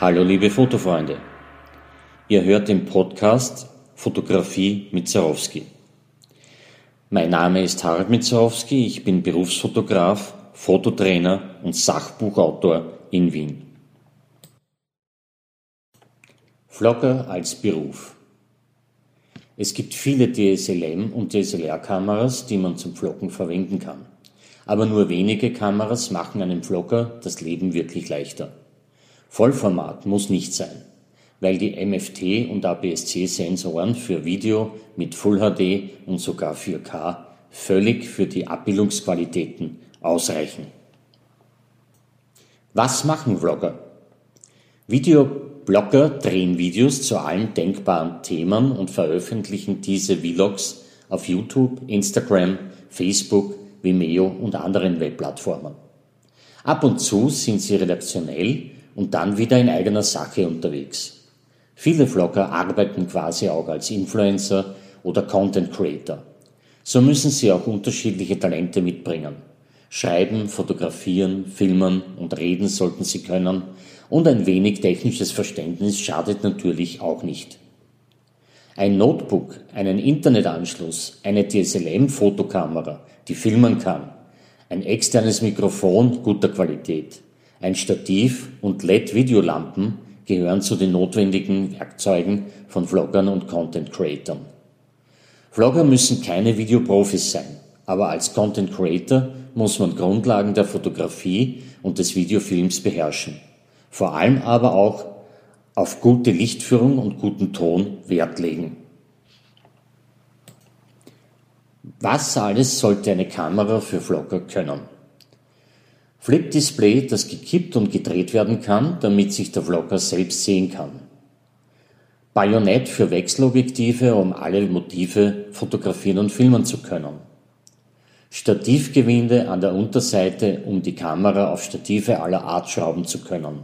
Hallo liebe Fotofreunde. Ihr hört den Podcast Fotografie mit Zarowski. Mein Name ist Harald Mitzarowski, ich bin Berufsfotograf, Fototrainer und Sachbuchautor in Wien. Vlogger als Beruf. Es gibt viele DSLM und DSLR-Kameras, die man zum Vloggen verwenden kann. Aber nur wenige Kameras machen einem Vlogger das Leben wirklich leichter. Vollformat muss nicht sein, weil die MFT und APS-C-Sensoren für Video mit Full HD und sogar 4K völlig für die Abbildungsqualitäten ausreichen. Was machen Vlogger? Videoblogger drehen Videos zu allen denkbaren Themen und veröffentlichen diese Vlogs auf YouTube, Instagram, Facebook, Vimeo und anderen Webplattformen. Ab und zu sind sie redaktionell und dann wieder in eigener Sache unterwegs. Viele Vlogger arbeiten quasi auch als Influencer oder Content Creator. So müssen sie auch unterschiedliche Talente mitbringen. Schreiben, fotografieren, filmen und reden sollten sie können und ein wenig technisches Verständnis schadet natürlich auch nicht. Ein Notebook, einen Internetanschluss, eine DSLM-Fotokamera, die filmen kann, ein externes Mikrofon guter Qualität, ein Stativ und LED-Videolampen gehören zu den notwendigen Werkzeugen von Vloggern und Content Creatern. Vlogger müssen keine Videoprofis sein, aber als Content Creator muss man Grundlagen der Fotografie und des Videofilms beherrschen. Vor allem aber auch auf gute Lichtführung und guten Ton Wert legen. Was alles sollte eine Kamera für Vlogger können? Flip-Display, das gekippt und gedreht werden kann, damit sich der Vlogger selbst sehen kann. Bajonett für Wechselobjektive, um alle Motive fotografieren und filmen zu können. Stativgewinde an der Unterseite, um die Kamera auf Stative aller Art schrauben zu können.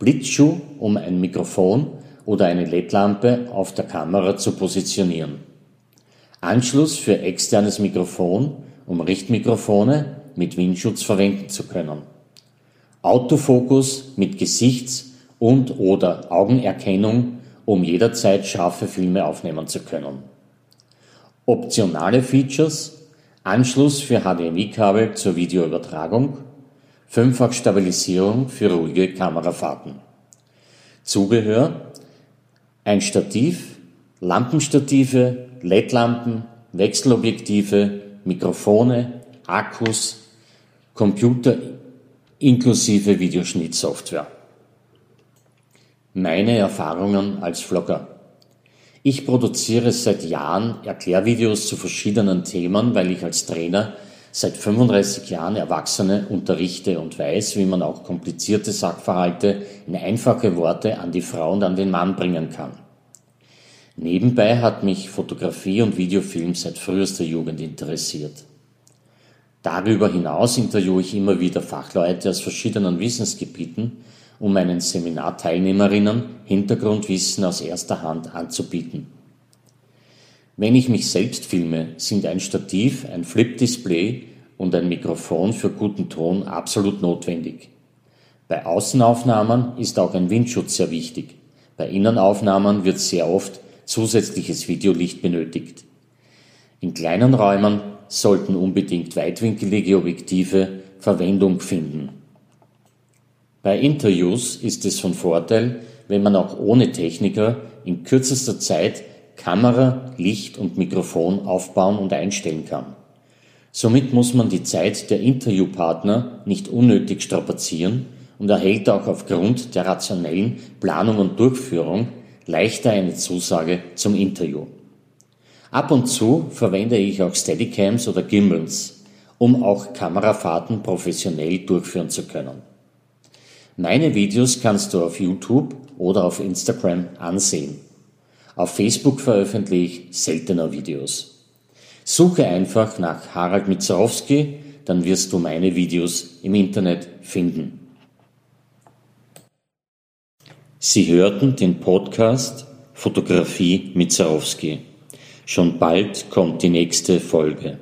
Blitzschuh, um ein Mikrofon oder eine LED-Lampe auf der Kamera zu positionieren. Anschluss für externes Mikrofon, um Richtmikrofone mit Windschutz verwenden zu können. Autofokus mit Gesichts- und oder Augenerkennung, um jederzeit scharfe Filme aufnehmen zu können. Optionale Features Anschluss für HDMI-Kabel zur Videoübertragung, fünffach Stabilisierung für ruhige Kamerafahrten. Zubehör ein Stativ, Lampenstative, LED-Lampen, Wechselobjektive, Mikrofone, Akkus, Computer inklusive Videoschnittsoftware. Meine Erfahrungen als Vlogger. Ich produziere seit Jahren Erklärvideos zu verschiedenen Themen, weil ich als Trainer seit 35 Jahren Erwachsene unterrichte und weiß, wie man auch komplizierte Sachverhalte in einfache Worte an die Frau und an den Mann bringen kann. Nebenbei hat mich Fotografie und Videofilm seit frühester Jugend interessiert. Darüber hinaus interviewe ich immer wieder Fachleute aus verschiedenen Wissensgebieten, um meinen Seminarteilnehmerinnen Hintergrundwissen aus erster Hand anzubieten. Wenn ich mich selbst filme, sind ein Stativ, ein Flip-Display und ein Mikrofon für guten Ton absolut notwendig. Bei Außenaufnahmen ist auch ein Windschutz sehr wichtig. Bei Innenaufnahmen wird sehr oft zusätzliches Videolicht benötigt. In kleinen Räumen sollten unbedingt weitwinkelige Objektive Verwendung finden. Bei Interviews ist es von Vorteil, wenn man auch ohne Techniker in kürzester Zeit Kamera, Licht und Mikrofon aufbauen und einstellen kann. Somit muss man die Zeit der Interviewpartner nicht unnötig strapazieren und erhält auch aufgrund der rationellen Planung und Durchführung leichter eine Zusage zum Interview. Ab und zu verwende ich auch Steadicams oder Gimbals, um auch Kamerafahrten professionell durchführen zu können. Meine Videos kannst du auf YouTube oder auf Instagram ansehen. Auf Facebook veröffentliche ich seltener Videos. Suche einfach nach Harald Mitzarowski, dann wirst du meine Videos im Internet finden. Sie hörten den Podcast Fotografie Mitzarowski. Schon bald kommt die nächste Folge.